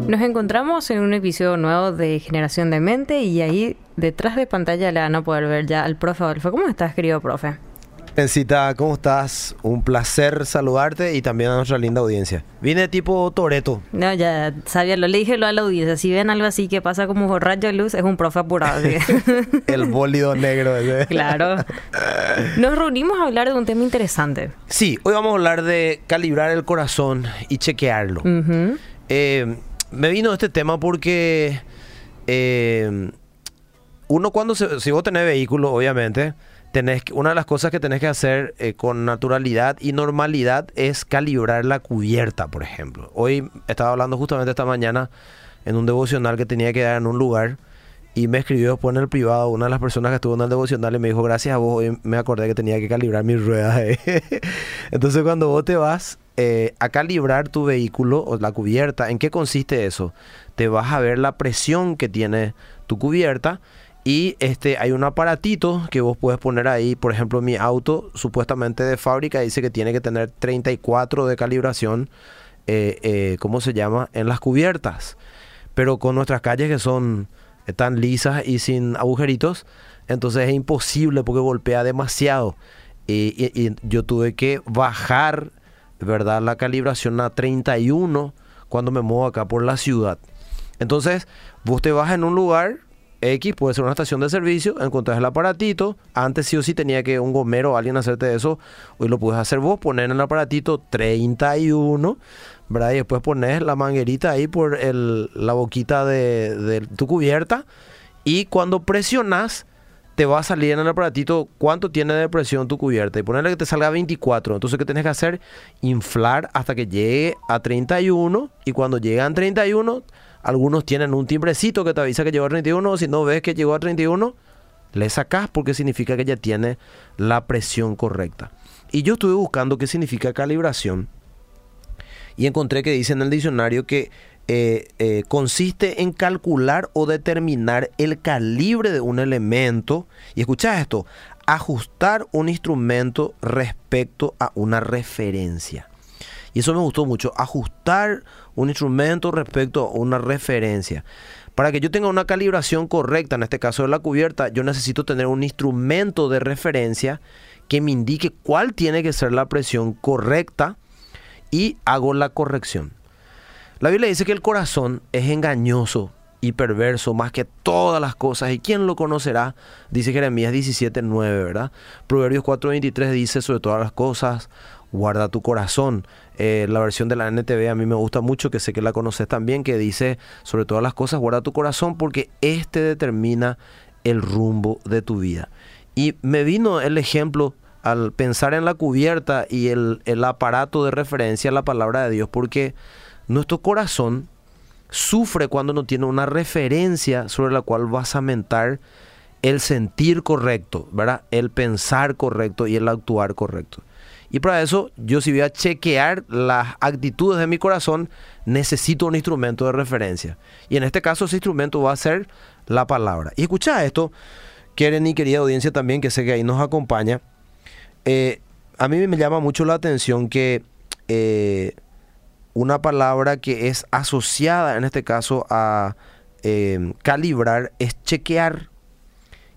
Nos encontramos en un episodio nuevo de Generación de Mente y ahí detrás de pantalla le van a poder ver ya al profe Adolfo. ¿Cómo estás, querido profe? Encita, ¿cómo estás? Un placer saludarte y también a nuestra linda audiencia. Vine tipo Toreto. No, ya sabía, lo le dije lo a la audiencia. Si ven algo así que pasa como rayo de luz, es un profe apurado. El bólido negro ese. Claro. Nos reunimos a hablar de un tema interesante. Sí, hoy vamos a hablar de calibrar el corazón y chequearlo. eh, me vino este tema porque eh, uno cuando se, si vos tenés vehículo, obviamente, tenés una de las cosas que tenés que hacer eh, con naturalidad y normalidad es calibrar la cubierta, por ejemplo. Hoy estaba hablando justamente esta mañana en un devocional que tenía que dar en un lugar y me escribió después en el privado una de las personas que estuvo en el devocional y me dijo, gracias a vos, hoy me acordé que tenía que calibrar mis ruedas. Entonces cuando vos te vas eh, a calibrar tu vehículo o la cubierta, ¿en qué consiste eso? Te vas a ver la presión que tiene tu cubierta y este hay un aparatito que vos puedes poner ahí, por ejemplo, mi auto supuestamente de fábrica dice que tiene que tener 34 de calibración, eh, eh, ¿cómo se llama? En las cubiertas. Pero con nuestras calles que son tan lisas y sin agujeritos, entonces es imposible porque golpea demasiado. Y, yo tuve que bajar, ¿verdad? La calibración a 31 cuando me muevo acá por la ciudad. Entonces, vos te vas en un lugar X, puede ser una estación de servicio, encontrás el aparatito. Antes sí o sí tenía que un gomero o alguien hacerte eso. Hoy lo puedes hacer vos, poner en el aparatito 31, ¿verdad? Y después pones la manguerita ahí por el, la boquita de, de tu cubierta. Y cuando presionas, te va a salir en el aparatito cuánto tiene de presión tu cubierta. Y ponerle que te salga 24. Entonces, ¿qué tienes que hacer? Inflar hasta que llegue a 31. Y cuando llegan a 31 algunos tienen un timbrecito que te avisa que llegó a 31. Si no ves que llegó a 31, le sacas porque significa que ya tiene la presión correcta. Y yo estuve buscando qué significa calibración. Y encontré que dice en el diccionario que eh, eh, consiste en calcular o determinar el calibre de un elemento. Y escucha esto, ajustar un instrumento respecto a una referencia. Y eso me gustó mucho, ajustar un instrumento respecto a una referencia. Para que yo tenga una calibración correcta, en este caso de la cubierta, yo necesito tener un instrumento de referencia que me indique cuál tiene que ser la presión correcta y hago la corrección. La Biblia dice que el corazón es engañoso y perverso más que todas las cosas. ¿Y quién lo conocerá? Dice Jeremías 17.9, ¿verdad? Proverbios 4.23 dice sobre todas las cosas, guarda tu corazón. Eh, la versión de la NTV a mí me gusta mucho, que sé que la conoces también, que dice, sobre todas las cosas, guarda tu corazón porque este determina el rumbo de tu vida. Y me vino el ejemplo al pensar en la cubierta y el, el aparato de referencia a la palabra de Dios, porque nuestro corazón sufre cuando no tiene una referencia sobre la cual vas a mentar el sentir correcto, ¿verdad? El pensar correcto y el actuar correcto. Y para eso, yo si voy a chequear las actitudes de mi corazón, necesito un instrumento de referencia. Y en este caso, ese instrumento va a ser la palabra. Y escucha esto, quieren y querida audiencia también, que sé que ahí nos acompaña. Eh, a mí me llama mucho la atención que eh, una palabra que es asociada, en este caso, a eh, calibrar, es chequear.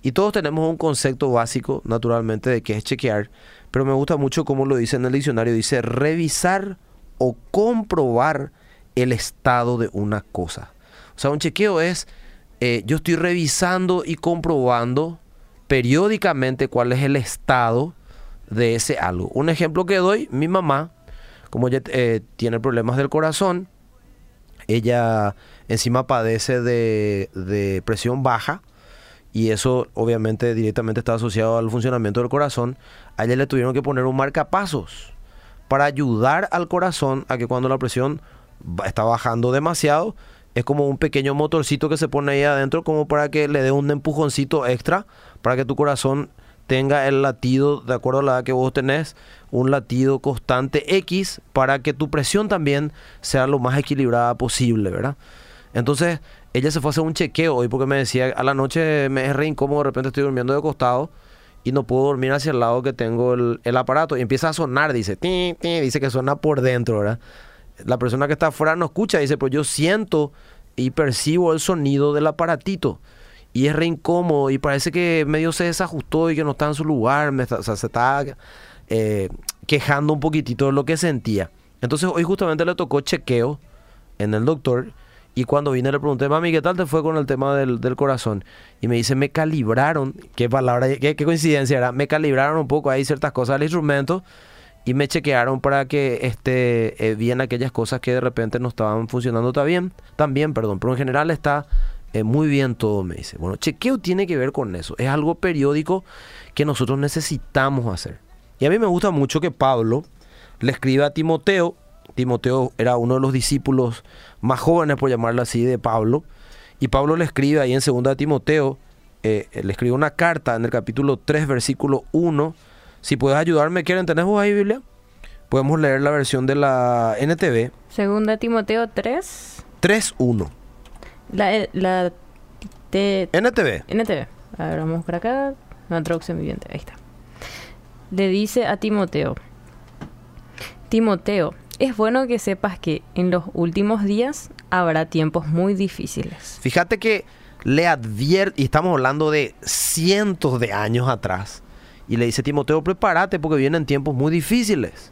Y todos tenemos un concepto básico, naturalmente, de qué es chequear pero me gusta mucho cómo lo dice en el diccionario, dice revisar o comprobar el estado de una cosa. O sea, un chequeo es, eh, yo estoy revisando y comprobando periódicamente cuál es el estado de ese algo. Un ejemplo que doy, mi mamá, como ella eh, tiene problemas del corazón, ella encima padece de, de presión baja, y eso obviamente directamente está asociado al funcionamiento del corazón, a ella le tuvieron que poner un marcapasos para ayudar al corazón a que cuando la presión está bajando demasiado, es como un pequeño motorcito que se pone ahí adentro como para que le dé un empujoncito extra para que tu corazón tenga el latido de acuerdo a la edad que vos tenés, un latido constante X para que tu presión también sea lo más equilibrada posible, ¿verdad? Entonces, ella se fue a hacer un chequeo hoy porque me decía, a la noche me es re incómodo, de repente estoy durmiendo de costado y no puedo dormir hacia el lado que tengo el, aparato. Y empieza a sonar, dice, dice que suena por dentro, ¿verdad? la persona que está afuera no escucha, dice, pero yo siento y percibo el sonido del aparatito. Y es re incómodo y parece que medio se desajustó y que no está en su lugar, o sea, se está eh, quejando un poquitito de lo que sentía. Entonces hoy justamente le tocó chequeo en el doctor y cuando vine le pregunté, mami, ¿qué tal te fue con el tema del, corazón? Y me dice, me calibraron, qué palabra, qué, coincidencia era, me calibraron un poco ahí ciertas cosas del instrumento y me chequearon para que esté eh, bien aquellas cosas que de repente no estaban funcionando tan bien, también, perdón, pero en general está eh, muy bien todo, me dice. Bueno, chequeo tiene que ver con eso, es algo periódico que nosotros necesitamos hacer. Y a mí me gusta mucho que Pablo le escriba a Timoteo, Timoteo era uno de los discípulos más jóvenes, por llamarlo así, de Pablo. Y Pablo le escribe ahí en 2 Timoteo, eh, le escribe una carta en el capítulo 3, versículo 1. Si puedes ayudarme, ¿quieren? ¿Tenés vos ahí Biblia? Podemos leer la versión de la NTV. 2 Timoteo 3. 3.1. La, eh, NTV. NTV. A ver, vamos por acá. Una traducción viviente. Ahí está. Le dice a Timoteo. Timoteo, es bueno que sepas que en los últimos días habrá tiempos muy difíciles. Fíjate que le advierte, y estamos hablando de cientos de años atrás, y le dice Timoteo, prepárate porque vienen tiempos muy difíciles.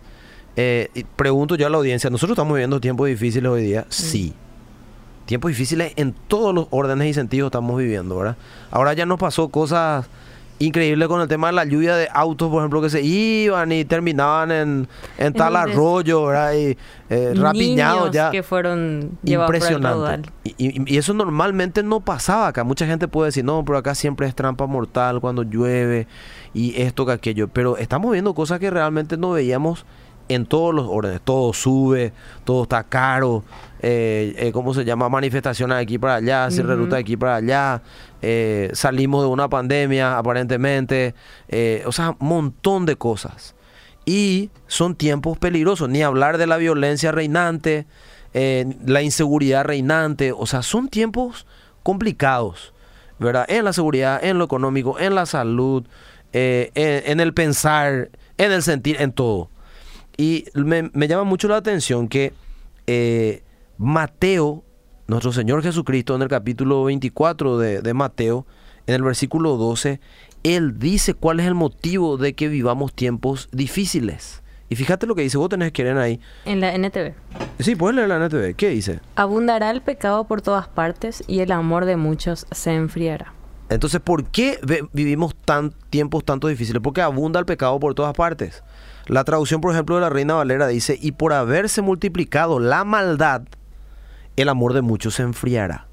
Eh, pregunto yo a la audiencia, ¿nosotros estamos viviendo tiempos difíciles hoy día? Sí. Tiempos difíciles en todos los órdenes y sentidos estamos viviendo, ¿verdad? Ahora ya nos pasó cosas increíble con el tema de la lluvia de autos, por ejemplo, que se iban y terminaban en, en tal arroyo, ¿verdad? Y eh, rapiñados ya. que fueron Impresionante. y, y, eso normalmente no pasaba acá. Mucha gente puede decir, no, pero acá siempre es trampa mortal cuando llueve y esto que aquello. Pero estamos viendo cosas que realmente no veíamos en todos los órdenes. Todo sube, todo está caro. Eh, eh, ¿Cómo se llama? Manifestaciones de aquí para allá, cierre ruta de aquí para allá. Eh, salimos de una pandemia, aparentemente. O sea, un montón de cosas. Y son tiempos peligrosos. Ni hablar de la violencia reinante, la inseguridad reinante. O sea, son tiempos complicados. ¿Verdad? En la seguridad, en lo económico, en la salud, en, en el pensar, en el sentir, en todo. Y me, llama mucho la atención que eh, Mateo, nuestro Señor Jesucristo, en el capítulo 24 de, de, Mateo, en el versículo 12, Él dice cuál es el motivo de que vivamos tiempos difíciles. Y fíjate lo que dice, vos tenés que leer ahí. En la NTV. Sí, puedes leer la NTV. ¿Qué dice? Abundará el pecado por todas partes y el amor de muchos se enfriará. Entonces, ¿por qué vivimos tan, tiempos tanto difíciles? Porque abunda el pecado por todas partes. La traducción, por ejemplo, de la Reina Valera dice, y por haberse multiplicado la maldad, el amor de muchos se enfriará.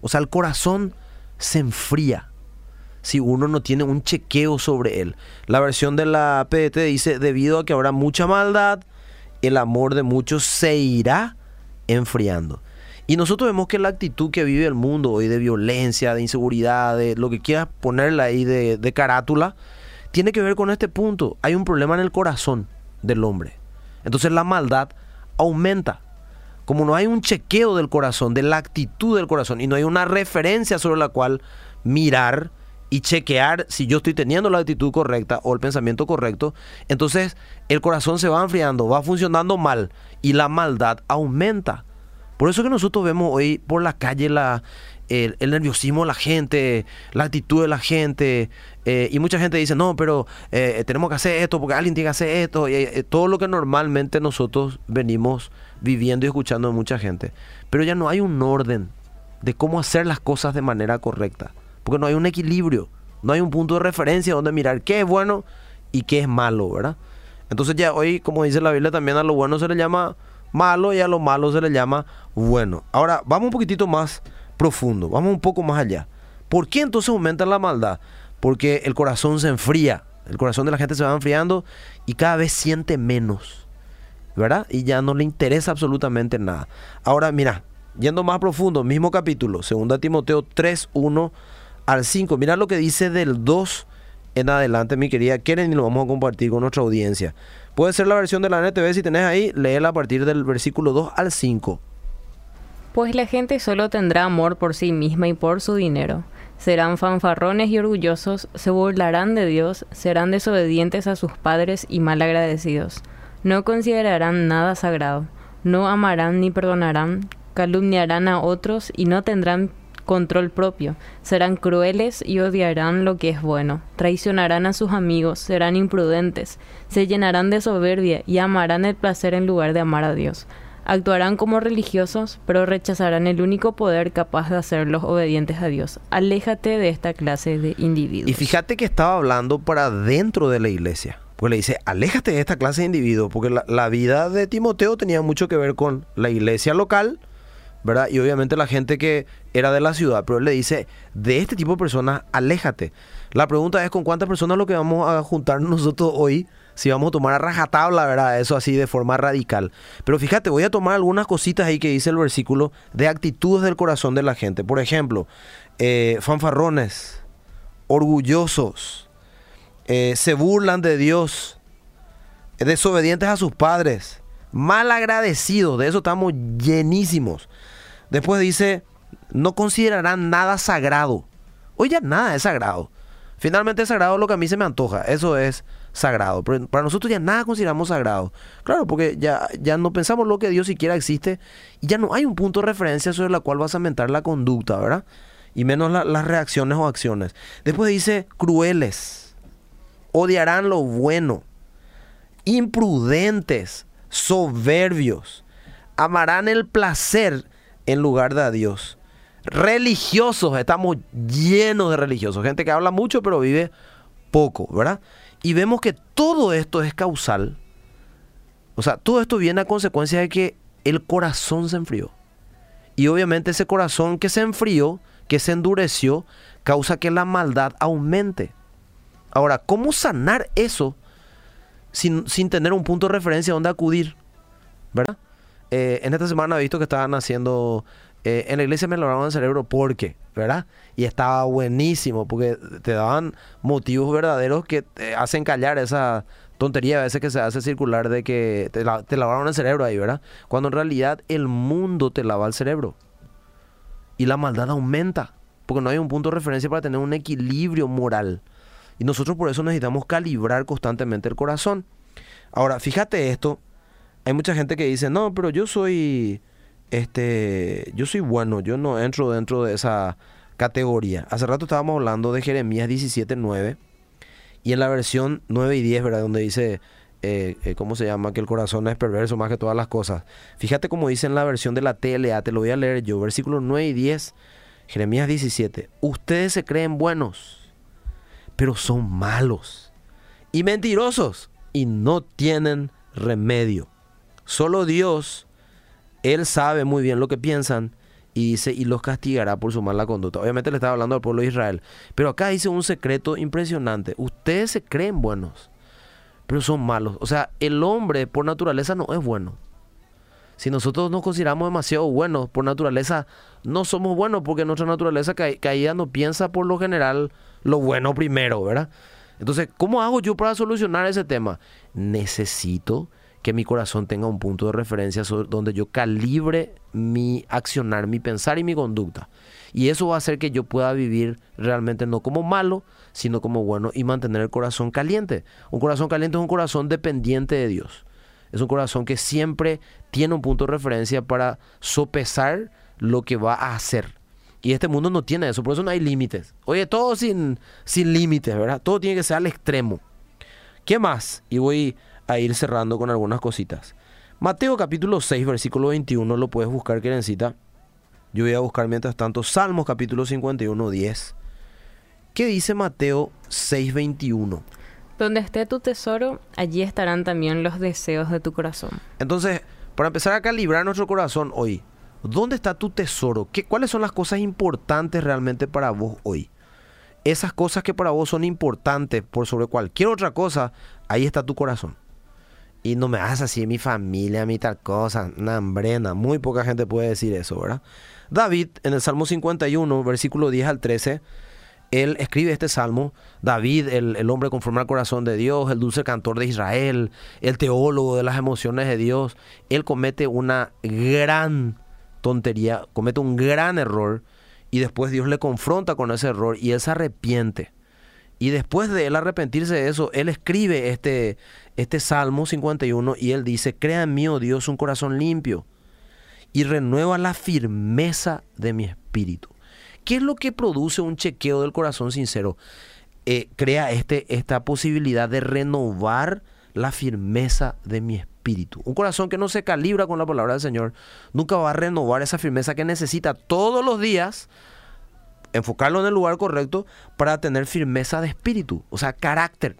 O sea, el corazón se enfría si uno no tiene un chequeo sobre él. La versión de la PDT dice, debido a que habrá mucha maldad, el amor de muchos se irá enfriando. Y nosotros vemos que la actitud que vive el mundo hoy de violencia, de inseguridad, de lo que quieras ponerle ahí de, de carátula, tiene que ver con este punto. Hay un problema en el corazón del hombre. Entonces la maldad aumenta. Como no hay un chequeo del corazón, de la actitud del corazón, y no hay una referencia sobre la cual mirar y chequear si yo estoy teniendo la actitud correcta o el pensamiento correcto, entonces el corazón se va enfriando, va funcionando mal y la maldad aumenta. Por eso que nosotros vemos hoy por la calle la, el, nerviosismo de la gente, la actitud de la gente. Eh, y mucha gente dice, no, pero eh, tenemos que hacer esto porque alguien tiene que hacer esto. Y, eh, todo lo que normalmente nosotros venimos viviendo y escuchando de mucha gente. Pero ya no hay un orden de cómo hacer las cosas de manera correcta. Porque no hay un equilibrio. No hay un punto de referencia donde mirar qué es bueno y qué es malo, ¿verdad? Entonces ya hoy, como dice la Biblia, también a lo bueno se le llama malo y a lo malo se le llama bueno. Ahora, vamos un poquitito más profundo, vamos un poco más allá. ¿Por qué entonces aumenta la maldad? Porque el corazón se enfría, el corazón de la gente se va enfriando y cada vez siente menos, ¿verdad? Y ya no le interesa absolutamente nada. Ahora, mira, yendo más profundo, mismo capítulo, 2 Timoteo 3, 1 al 5, mira lo que dice del 2 en adelante, mi querida Keren, y lo vamos a compartir con nuestra audiencia. Puede ser la versión de la NTV, si tenés ahí, léela a partir del versículo 2 al 5. Pues la gente solo tendrá amor por sí misma y por su dinero. Serán fanfarrones y orgullosos, se burlarán de Dios, serán desobedientes a sus padres y mal agradecidos. No considerarán nada sagrado, no amarán ni perdonarán, calumniarán a otros y no tendrán control propio, serán crueles y odiarán lo que es bueno, traicionarán a sus amigos, serán imprudentes, se llenarán de soberbia y amarán el placer en lugar de amar a Dios. Actuarán como religiosos, pero rechazarán el único poder capaz de hacerlos obedientes a Dios. Aléjate de esta clase de individuos. Y fíjate que estaba hablando para dentro de la iglesia. Pues le dice, aléjate de esta clase de individuos, porque la, vida de Timoteo tenía mucho que ver con la iglesia local, ¿verdad? Y obviamente la gente que era de la ciudad, pero él le dice, de este tipo de personas, aléjate. La pregunta es con cuántas personas lo que vamos a juntarnos nosotros hoy, si vamos a tomar a rajatabla, ¿verdad? Eso así de forma radical. Pero fíjate, voy a tomar algunas cositas ahí que dice el versículo de actitudes del corazón de la gente. Por ejemplo, eh, fanfarrones, orgullosos, eh, se burlan de Dios, desobedientes a sus padres, mal agradecidos, de eso estamos llenísimos. Después dice, no considerarán nada sagrado. Oye, nada es sagrado. Finalmente es sagrado lo que a mí se me antoja. Eso es sagrado. Pero para nosotros ya nada consideramos sagrado. Claro, porque ya, ya no pensamos lo que Dios siquiera existe y ya no hay un punto de referencia sobre la cual vas a mentar la conducta, ¿verdad? Y menos las reacciones o acciones. Después dice crueles. Odiarán lo bueno. Imprudentes. Soberbios. Amarán el placer en lugar de a Dios. Religiosos, estamos llenos de religiosos, gente que habla mucho pero vive poco, ¿verdad? Y vemos que todo esto es causal. O sea, todo esto viene a consecuencia de que el corazón se enfrió. Y obviamente ese corazón que se enfrió, que se endureció, causa que la maldad aumente. Ahora, ¿cómo sanar eso sin, sin tener un punto de referencia donde acudir? ¿Verdad? Eh, en esta semana he visto que estaban haciendo. Eh, en la iglesia me lograron el cerebro porque, ¿verdad? Y estaba buenísimo porque te daban motivos verdaderos que te hacen callar esa tontería a veces que se hace circular de que te, te lavaron el cerebro ahí, ¿verdad? Cuando en realidad el mundo te lava el cerebro. Y la maldad aumenta porque no hay un punto de referencia para tener un equilibrio moral. Y nosotros por eso necesitamos calibrar constantemente el corazón. Ahora, fíjate esto, hay mucha gente que dice, no, pero yo soy, este, yo soy bueno, yo no entro dentro de esa categoría. Hace rato estábamos hablando de Jeremías 17.9 y en la versión 9 y 10, ¿verdad? Donde dice, eh, eh, ¿cómo se llama? Que el corazón es perverso más que todas las cosas. Fíjate cómo dice en la versión de la TLA, te lo voy a leer yo, versículos 9 y 10, Jeremías 17. Ustedes se creen buenos, pero son malos y mentirosos y no tienen remedio. Solo Dios, Él sabe muy bien lo que piensan y dice, y los castigará por su mala conducta. Obviamente le estaba hablando al pueblo de Israel. Pero acá dice un secreto impresionante. Ustedes se creen buenos, pero son malos. O sea, el hombre por naturaleza no es bueno. Si nosotros nos consideramos demasiado buenos por naturaleza, no somos buenos porque nuestra naturaleza caída no piensa por lo general lo bueno primero, ¿verdad? Entonces, ¿cómo hago yo para solucionar ese tema? Necesito que mi corazón tenga un punto de referencia donde yo calibre mi accionar, mi pensar y mi conducta. Y eso va a hacer que yo pueda vivir realmente no como malo, sino como bueno y mantener el corazón caliente. Un corazón caliente es un corazón dependiente de Dios. Es un corazón que siempre tiene un punto de referencia para sopesar lo que va a hacer. Y este mundo no tiene eso, por eso no hay límites. Oye, todo sin, sin límites, ¿verdad? Todo tiene que ser al extremo. ¿Qué más? Y voy a ir cerrando con algunas cositas. Mateo capítulo 6, versículo 21, lo puedes buscar, Querencita. Yo voy a buscar mientras tanto Salmos capítulo 51, 10. ¿Qué dice Mateo 6, 21? Donde esté tu tesoro, allí estarán también los deseos de tu corazón. Entonces, para empezar a calibrar nuestro corazón hoy, ¿dónde está tu tesoro? ¿Qué, ¿Cuáles son las cosas importantes realmente para vos hoy? Esas cosas que para vos son importantes por sobre cualquier otra cosa, ahí está tu corazón y no me hagas así mi familia, mi tal cosa, nambrena. Muy poca gente puede decir eso, ¿verdad? David, en el Salmo 51, versículo 10 al 13, él escribe este salmo. David, el, el hombre conforme al corazón de Dios, el dulce cantor de Israel, el teólogo de las emociones de Dios, él comete una gran tontería, comete un gran error y después Dios le confronta con ese error y él se arrepiente. Y después de él arrepentirse de eso, él escribe este, este Salmo 51 y él dice, crea en mí, oh Dios, un corazón limpio y renueva la firmeza de mi espíritu. ¿Qué es lo que produce un chequeo del corazón sincero? Eh, crea este, esta posibilidad de renovar la firmeza de mi espíritu. Un corazón que no se calibra con la palabra del Señor nunca va a renovar esa firmeza que necesita todos los días enfocarlo en el lugar correcto para tener firmeza de espíritu, o sea, carácter,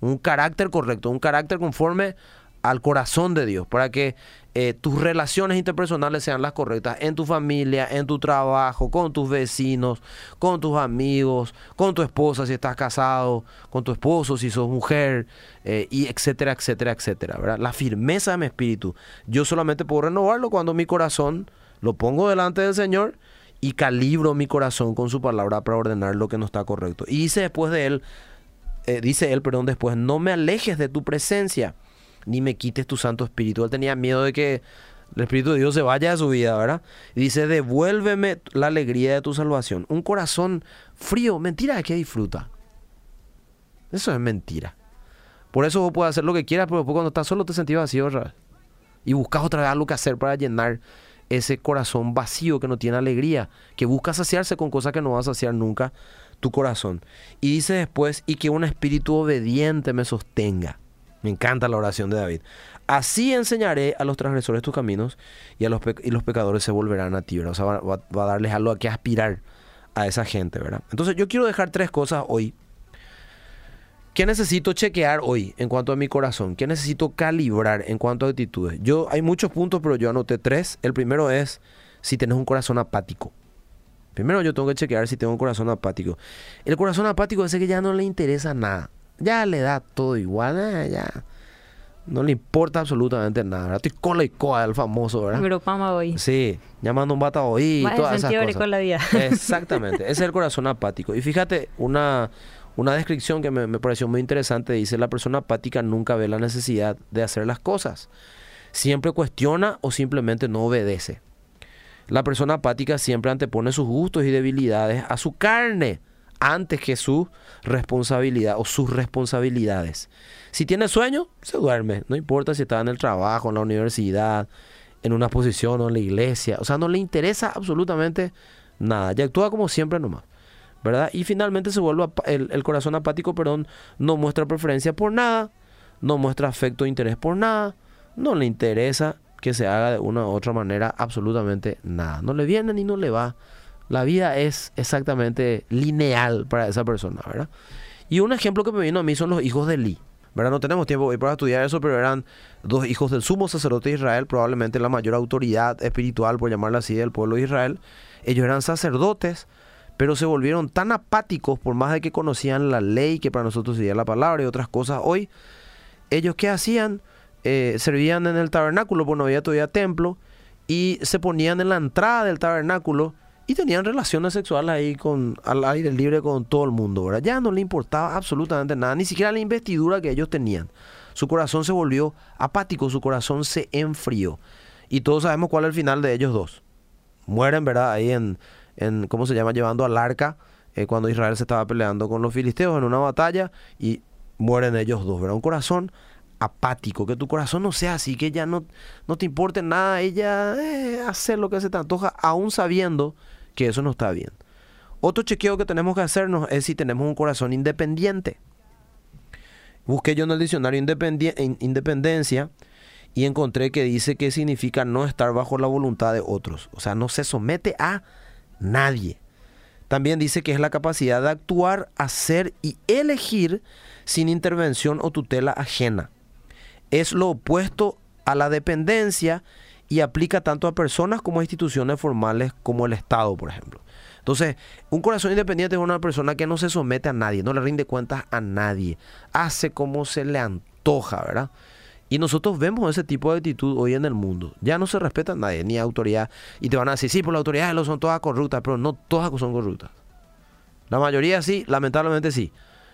un carácter correcto, un carácter conforme al corazón de Dios, para que eh, tus relaciones interpersonales sean las correctas en tu familia, en tu trabajo, con tus vecinos, con tus amigos, con tu esposa si estás casado, con tu esposo si sos mujer, eh, y etcétera, etcétera, etcétera. ¿verdad? La firmeza de mi espíritu, yo solamente puedo renovarlo cuando mi corazón lo pongo delante del Señor y calibro mi corazón con su palabra para ordenar lo que no está correcto. Y dice después de él, eh, dice él, perdón, después, no me alejes de tu presencia, ni me quites tu Santo Espíritu. Él tenía miedo de que el Espíritu de Dios se vaya de su vida, ¿verdad? Y dice, devuélveme la alegría de tu salvación. Un corazón frío, mentira que disfruta. Eso es mentira. Por eso vos puedes hacer lo que quieras, pero después cuando estás solo te sentís vacío otra. Y buscas otra vez algo que hacer para llenar ese corazón vacío que no tiene alegría, que busca saciarse con cosas que no va a saciar nunca tu corazón. Y dice después, y que un espíritu obediente me sostenga. Me encanta la oración de David. Así enseñaré a los transgresores tus caminos y, a los, y los pecadores se volverán a ti, O sea, va, va a darles algo a que aspirar a esa gente, ¿verdad? Entonces yo quiero dejar tres cosas hoy ¿Qué necesito chequear hoy en cuanto a mi corazón? ¿Qué necesito calibrar en cuanto a actitudes? Yo hay muchos puntos, pero yo anoté tres. El primero es si tienes un corazón apático. Primero yo tengo que chequear si tengo un corazón apático. El corazón apático es ese que ya no le interesa nada. Ya le da todo igual, eh, ya. No le importa absolutamente nada. Estoy cola y coa el famoso, ¿verdad? Pero pama hoy. Sí, llamando un bata hoy y todas esas cosas. Con la vida. Exactamente, ese es el corazón apático. Y fíjate, una una descripción que me, pareció muy interesante dice, la persona apática nunca ve la necesidad de hacer las cosas. Siempre cuestiona o simplemente no obedece. La persona apática siempre antepone sus gustos y debilidades a su carne antes que su responsabilidad o sus responsabilidades. Si tiene sueño, se duerme. No importa si está en el trabajo, en la universidad, en una posición o en la iglesia. O sea, no le interesa absolutamente nada. Y actúa como siempre nomás. ¿Verdad? Y finalmente se vuelve el, corazón apático, perdón, no muestra preferencia por nada, no muestra afecto o interés por nada, no le interesa que se haga de una u otra manera absolutamente nada. No le viene ni no le va. La vida es exactamente lineal para esa persona, ¿verdad? Y un ejemplo que me vino a mí son los hijos de Lee. ¿verdad? No tenemos tiempo hoy para estudiar eso, pero eran dos hijos del sumo sacerdote de Israel, probablemente la mayor autoridad espiritual, por llamarla así, del pueblo de Israel. Ellos eran sacerdotes, pero se volvieron tan apáticos por más de que conocían la ley, que para nosotros sería la palabra y otras cosas hoy. Ellos qué hacían? Eh, servían en el tabernáculo, porque no había todavía templo, y se ponían en la entrada del tabernáculo y tenían relaciones sexuales ahí con, al aire libre con todo el mundo, ¿verdad? Ya no le importaba absolutamente nada, ni siquiera la investidura que ellos tenían. Su corazón se volvió apático, su corazón se enfrió. Y todos sabemos cuál es el final de ellos dos. Mueren, ¿verdad? Ahí en, en, ¿cómo se llama? Llevando al arca eh, cuando Israel se estaba peleando con los filisteos en una batalla y mueren ellos dos, ¿verdad? Un corazón apático, que tu corazón no sea así, que ya no, no te importe nada, ella eh, hacer lo que se te antoja, aún sabiendo que eso no está bien. Otro chequeo que tenemos que hacernos es si tenemos un corazón independiente. Busqué yo en el diccionario independencia y encontré que dice que significa no estar bajo la voluntad de otros. O sea, no se somete a nadie. También dice que es la capacidad de actuar, hacer y elegir sin intervención o tutela ajena. Es lo opuesto a la dependencia y aplica tanto a personas como a instituciones formales como el Estado, por ejemplo. Entonces, un corazón independiente es una persona que no se somete a nadie, no le rinde cuentas a nadie, hace como se le antoja, ¿verdad? Y nosotros vemos ese tipo de actitud hoy en el mundo. Ya no se respeta a nadie, ni autoridad. Y te van a decir, sí, por la autoridad no son todas corruptas, pero no todas son corruptas. La mayoría sí, lamentablemente sí.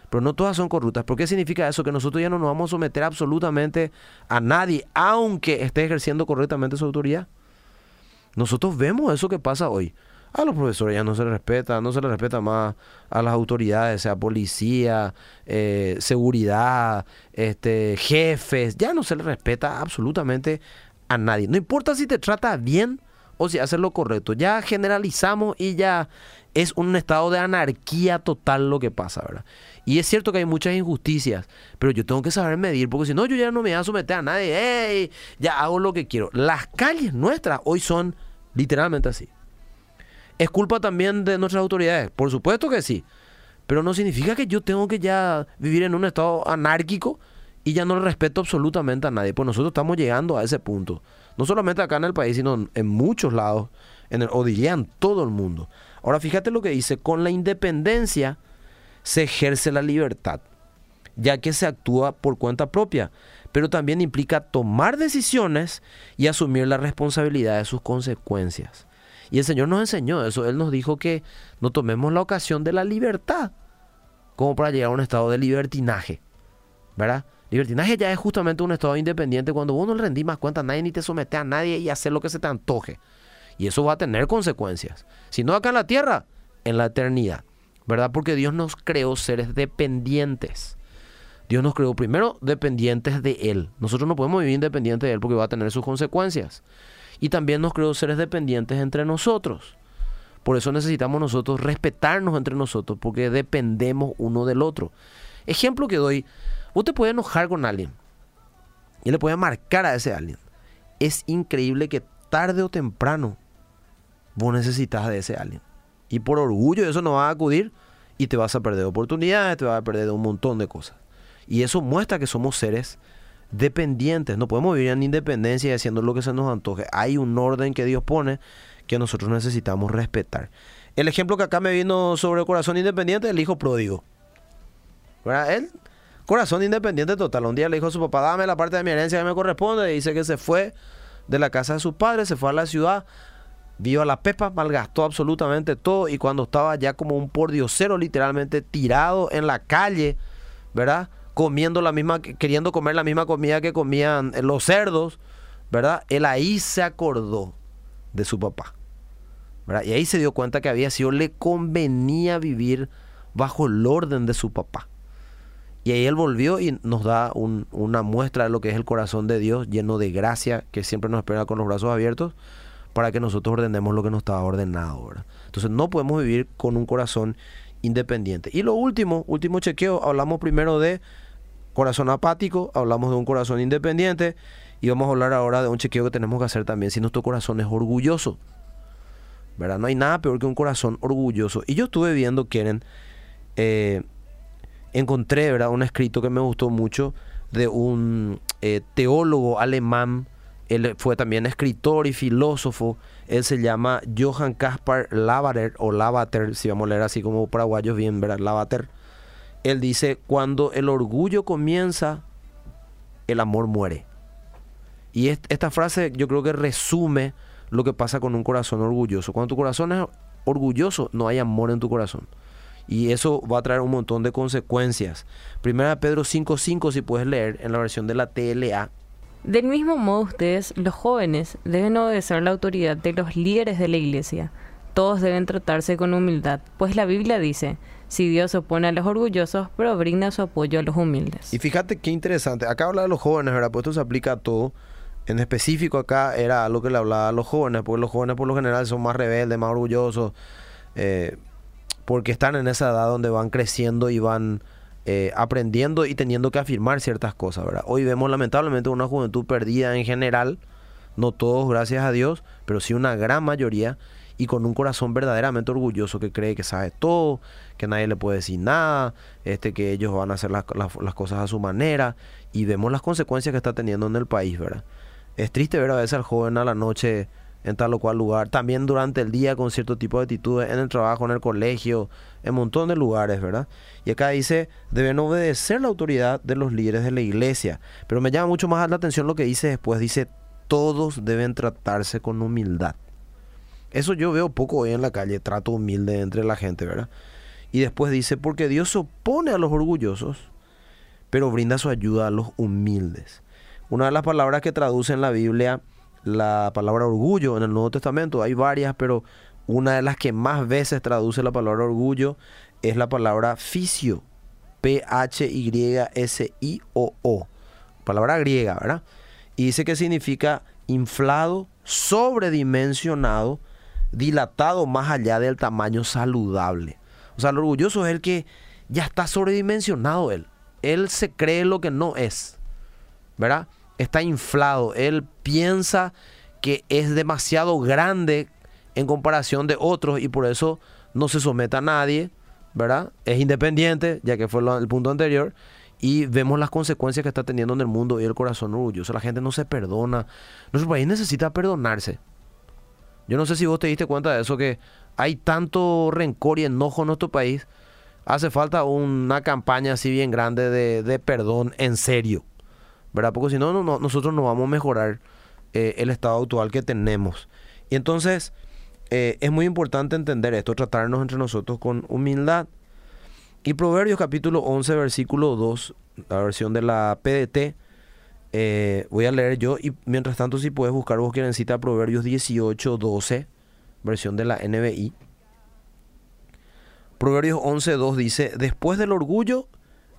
Pero no todas son corruptas. ¿Por qué significa eso? Que nosotros ya no nos vamos a someter absolutamente a nadie, aunque esté ejerciendo correctamente su autoridad. Nosotros vemos eso que pasa hoy. A los profesores ya no se les respeta, no se les respeta más a las autoridades, sea policía, eh, seguridad, este, jefes, ya no se les respeta absolutamente a nadie. No importa si te trata bien o si haces lo correcto, ya generalizamos y ya es un estado de anarquía total lo que pasa, ¿verdad? Y es cierto que hay muchas injusticias, pero yo tengo que saber medir, porque si no, yo ya no me voy a someter a nadie, ¡Ey! ya hago lo que quiero. Las calles nuestras hoy son literalmente así. ¿Es culpa también de nuestras autoridades? Por supuesto que sí. Pero no significa que yo tengo que ya vivir en un estado anárquico y ya no le respeto absolutamente a nadie. Pues nosotros estamos llegando a ese punto. No solamente acá en el país, sino en muchos lados, en el, o diría en todo el mundo. Ahora fíjate lo que dice, con la independencia se ejerce la libertad, ya que se actúa por cuenta propia, pero también implica tomar decisiones y asumir la responsabilidad de sus consecuencias. Y el Señor nos enseñó eso. Él nos dijo que no tomemos la ocasión de la libertad como para llegar a un estado de libertinaje. ¿Verdad? Libertinaje ya es justamente un estado independiente cuando vos no le rendís más cuenta a nadie ni te sometes a nadie y hacer lo que se te antoje. Y eso va a tener consecuencias. Si no acá en la tierra, en la eternidad. ¿Verdad? Porque Dios nos creó seres dependientes. Dios nos creó primero dependientes de Él. Nosotros no podemos vivir independientes de Él porque va a tener sus consecuencias y también nos creó seres dependientes entre nosotros. Por eso necesitamos nosotros respetarnos entre nosotros, porque dependemos uno del otro. Ejemplo que doy, usted te puede enojar con alguien y le puede marcar a ese alguien. Es increíble que tarde o temprano vos necesitas de ese alguien. Y por orgullo eso no vas a acudir y te vas a perder oportunidades, te vas a perder un montón de cosas. Y eso muestra que somos seres dependientes. No podemos vivir en independencia y haciendo lo que se nos antoje. Hay un orden que Dios pone que nosotros necesitamos respetar. El ejemplo que acá me vino sobre el corazón independiente el hijo pródigo. ¿Verdad? Él, corazón independiente total. Un día le dijo a su papá, dame la parte de mi herencia que me corresponde. Y dice que se fue de la casa de sus padres, se fue a la ciudad, vio a la pepa, malgastó absolutamente todo. Y cuando estaba ya como un pordiosero, literalmente tirado en la calle, ¿verdad? Comiendo la misma, queriendo comer la misma comida que comían los cerdos, ¿verdad? Él ahí se acordó de su papá, ¿verdad? Y ahí se dio cuenta que había sido, le convenía vivir bajo el orden de su papá. Y ahí él volvió y nos da una muestra de lo que es el corazón de Dios, lleno de gracia, que siempre nos espera con los brazos abiertos, para que nosotros ordenemos lo que nos estaba ordenado, ¿verdad? Entonces no podemos vivir con un corazón independiente. Y lo último, último chequeo, hablamos primero de corazón apático, hablamos de un corazón independiente y vamos a hablar ahora de un chequeo que tenemos que hacer también si nuestro corazón es orgulloso. ¿Verdad? No hay nada peor que un corazón orgulloso. Y yo estuve viendo, Keren, eh, encontré ¿verdad? un escrito que me gustó mucho de un eh, teólogo alemán. Él fue también escritor y filósofo. Él se llama Johann Caspar Lavater, o Lavater, si vamos a leer así como paraguayos bien, ¿verdad? Lavater él dice, cuando el orgullo comienza, el amor muere. Y esta frase yo creo que resume lo que pasa con un corazón orgulloso. Cuando tu corazón es orgulloso, no hay amor en tu corazón. Y eso va a traer un montón de consecuencias. Primera Pedro 5.5, si puedes leer en la versión de la TLA. Del mismo modo ustedes, los jóvenes, deben obedecer la autoridad de los líderes de la iglesia. Todos deben tratarse con humildad, pues la Biblia dice, si Dios opone a los orgullosos, pero brinda su apoyo a los humildes. Y fíjate qué interesante. Acá habla de los jóvenes, ¿verdad? Pues esto se aplica a todo. En específico acá era algo que le hablaba a los jóvenes, porque los jóvenes por lo general son más rebeldes, más orgullosos, eh, porque están en esa edad donde van creciendo y van eh, aprendiendo y teniendo que afirmar ciertas cosas, ¿verdad? Hoy vemos lamentablemente una juventud perdida en general, no todos, gracias a Dios, pero sí una gran mayoría y con un corazón verdaderamente orgulloso que cree que sabe todo, que nadie le puede decir nada, este, que ellos van a hacer las, cosas a su manera y vemos las consecuencias que está teniendo en el país, ¿verdad? Es triste ver a veces al joven a la noche en tal o cual lugar, también durante el día con cierto tipo de actitudes, en el trabajo, en el colegio, en un montón de lugares, ¿verdad? Y acá dice, deben obedecer la autoridad de los líderes de la iglesia. Pero me llama mucho más la atención lo que dice después, dice, todos deben tratarse con humildad. Eso yo veo poco hoy en la calle, trato humilde entre la gente, ¿verdad? Y después dice, porque Dios se opone a los orgullosos, pero brinda su ayuda a los humildes. Una de las palabras que traduce en la Biblia la palabra orgullo en el Nuevo Testamento, hay varias, pero una de las que más veces traduce la palabra orgullo es la palabra fisio. P-H-Y-S-I-O-O. Palabra griega, ¿verdad? Y dice que significa inflado, sobredimensionado, dilatado más allá del tamaño saludable. O sea, el orgulloso es el que ya está sobredimensionado él. Él se cree lo que no es. ¿Verdad? Está inflado. Él piensa que es demasiado grande en comparación de otros y por eso no se somete a nadie, ¿verdad? Es independiente, ya que fue el punto anterior, y vemos las consecuencias que está teniendo en el mundo y el corazón orgulloso. La gente no se perdona. Nuestro país necesita perdonarse. Yo no sé si vos te diste cuenta de eso, que hay tanto rencor y enojo en nuestro país. Hace falta una campaña así bien grande de, perdón en serio. ¿Verdad? Porque si no, no, nosotros no vamos a mejorar eh, el estado actual que tenemos. Y entonces eh, es muy importante entender esto, tratarnos entre nosotros con humildad. Y Proverbios capítulo 11, versículo 2, la versión de la PDT, eh, voy a leer yo y mientras tanto si puedes buscar vos que cita Proverbios 18, 12, versión de la NBI. Proverbios 11, 2 dice, después del orgullo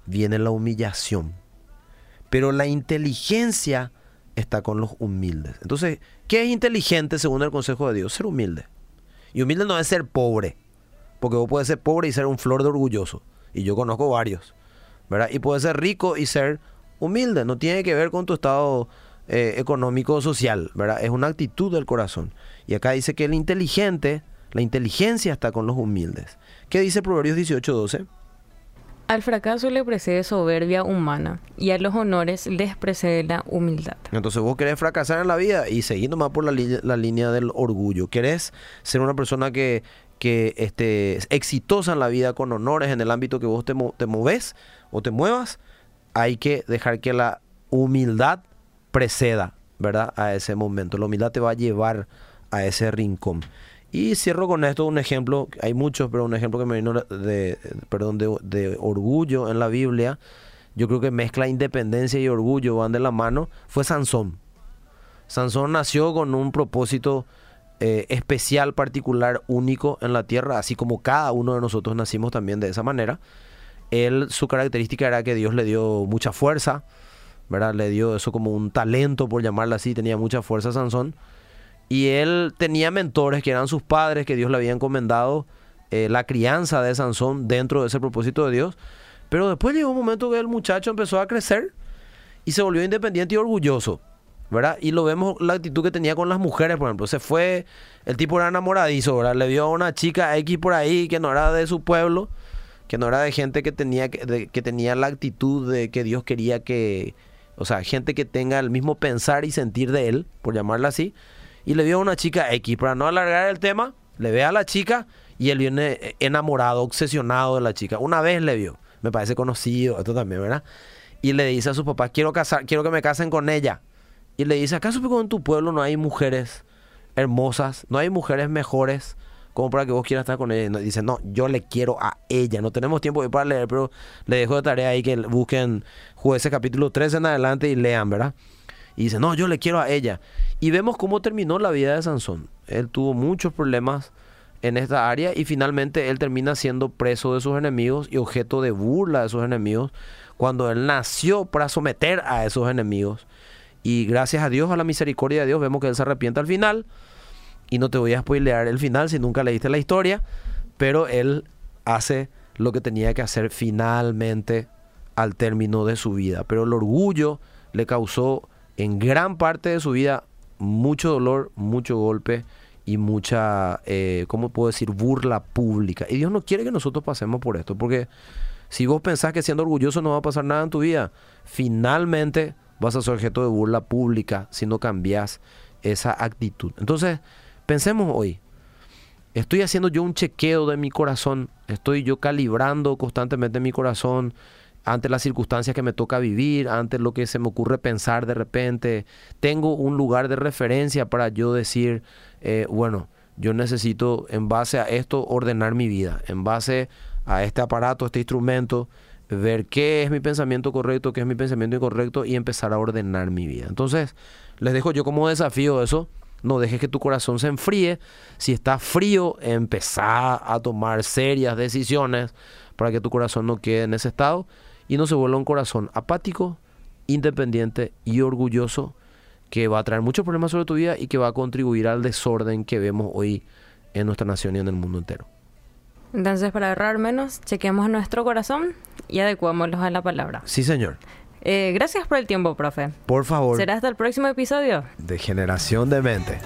viene la humillación, pero la inteligencia está con los humildes. Entonces, ¿qué es inteligente según el consejo de Dios? Ser humilde. Y humilde no es ser pobre, porque vos puedes ser pobre y ser un flor de orgulloso y yo conozco varios, ¿verdad? Y puede ser rico y ser humilde, no tiene que ver con tu estado eh, económico o social, ¿verdad? Es una actitud del corazón. Y acá dice que el inteligente, la inteligencia está con los humildes. ¿Qué dice Proverbios 18:12? Al fracaso le precede soberbia humana y a los honores les precede la humildad. Entonces vos querés fracasar en la vida y seguir nomás por la, la línea del orgullo. Querés ser una persona que que esté exitosa en la vida con honores en el ámbito que vos te, te moves o te muevas, hay que dejar que la humildad preceda, ¿verdad? A ese momento. La humildad te va a llevar a ese rincón. Y cierro con esto un ejemplo, hay muchos, pero un ejemplo que me vino de, perdón, de, orgullo en la Biblia. Yo creo que mezcla independencia y orgullo, van de la mano. Fue Sansón. Sansón nació con un propósito eh, especial, particular, único en la tierra, así como cada uno de nosotros nacimos también de esa manera. Él, su característica era que Dios le dio mucha fuerza, ¿verdad? Le dio eso como un talento, por llamarlo así, tenía mucha fuerza Sansón. Y él tenía mentores que eran sus padres, que Dios le había encomendado eh, la crianza de Sansón dentro de ese propósito de Dios. Pero después llegó un momento que el muchacho empezó a crecer y se volvió independiente y orgulloso. ¿verdad? Y lo vemos la actitud que tenía con las mujeres, por ejemplo. Se fue, el tipo era enamoradizo, ¿verdad? Le vio a una chica X por ahí que no era de su pueblo, que no era de gente que tenía, que, que tenía la actitud de que Dios quería que, o sea, gente que tenga el mismo pensar y sentir de él, por llamarla así. Y le vio a una chica X, para no alargar el tema, le ve a la chica y él viene enamorado, obsesionado de la chica. Una vez le vio, me parece conocido, esto también, ¿verdad? Y le dice a su papá, quiero casar, quiero que me casen con ella. Y le dice, ¿acaso en tu pueblo no hay mujeres hermosas? ¿No hay mujeres mejores como para que vos quieras estar con ella? Y dice, no, yo le quiero a ella. No tenemos tiempo para leer, pero le dejo de tarea ahí que busquen jueces capítulo 13 en adelante y lean, ¿verdad? Y dice, no, yo le quiero a ella. Y vemos cómo terminó la vida de Sansón. Él tuvo muchos problemas en esta área y finalmente él termina siendo preso de sus enemigos y objeto de burla de sus enemigos cuando él nació para someter a esos enemigos y gracias a Dios, a la misericordia de Dios, vemos que él se arrepiente al final. Y no te voy a spoilear el final si nunca leíste la historia. Pero él hace lo que tenía que hacer finalmente al término de su vida. Pero el orgullo le causó en gran parte de su vida mucho dolor, mucho golpe y mucha, eh, ¿cómo puedo decir?, burla pública. Y Dios no quiere que nosotros pasemos por esto, porque si vos pensás que siendo orgulloso no va a pasar nada en tu vida, finalmente vas a ser objeto de burla pública si no cambias esa actitud. Entonces, pensemos hoy, estoy haciendo yo un chequeo de mi corazón, estoy yo calibrando constantemente mi corazón ante las circunstancias que me toca vivir, ante lo que se me ocurre pensar de repente. Tengo un lugar de referencia para yo decir, eh, bueno, yo necesito en base a esto ordenar mi vida, en base a este aparato, este instrumento, ver qué es mi pensamiento correcto, qué es mi pensamiento incorrecto y empezar a ordenar mi vida. Entonces, les dejo yo como desafío eso, no dejes que tu corazón se enfríe. Si está frío, empezá a tomar serias decisiones para que tu corazón no quede en ese estado y no se vuelva un corazón apático, independiente y orgulloso que va a traer muchos problemas sobre tu vida y que va a contribuir al desorden que vemos hoy en nuestra nación y en el mundo entero. Entonces, para ahorrar menos, chequemos nuestro corazón y adecuémoslo a la palabra. Sí, señor. Eh, gracias por el tiempo, profe. Por favor. Será hasta el próximo episodio. De Generación de Mente.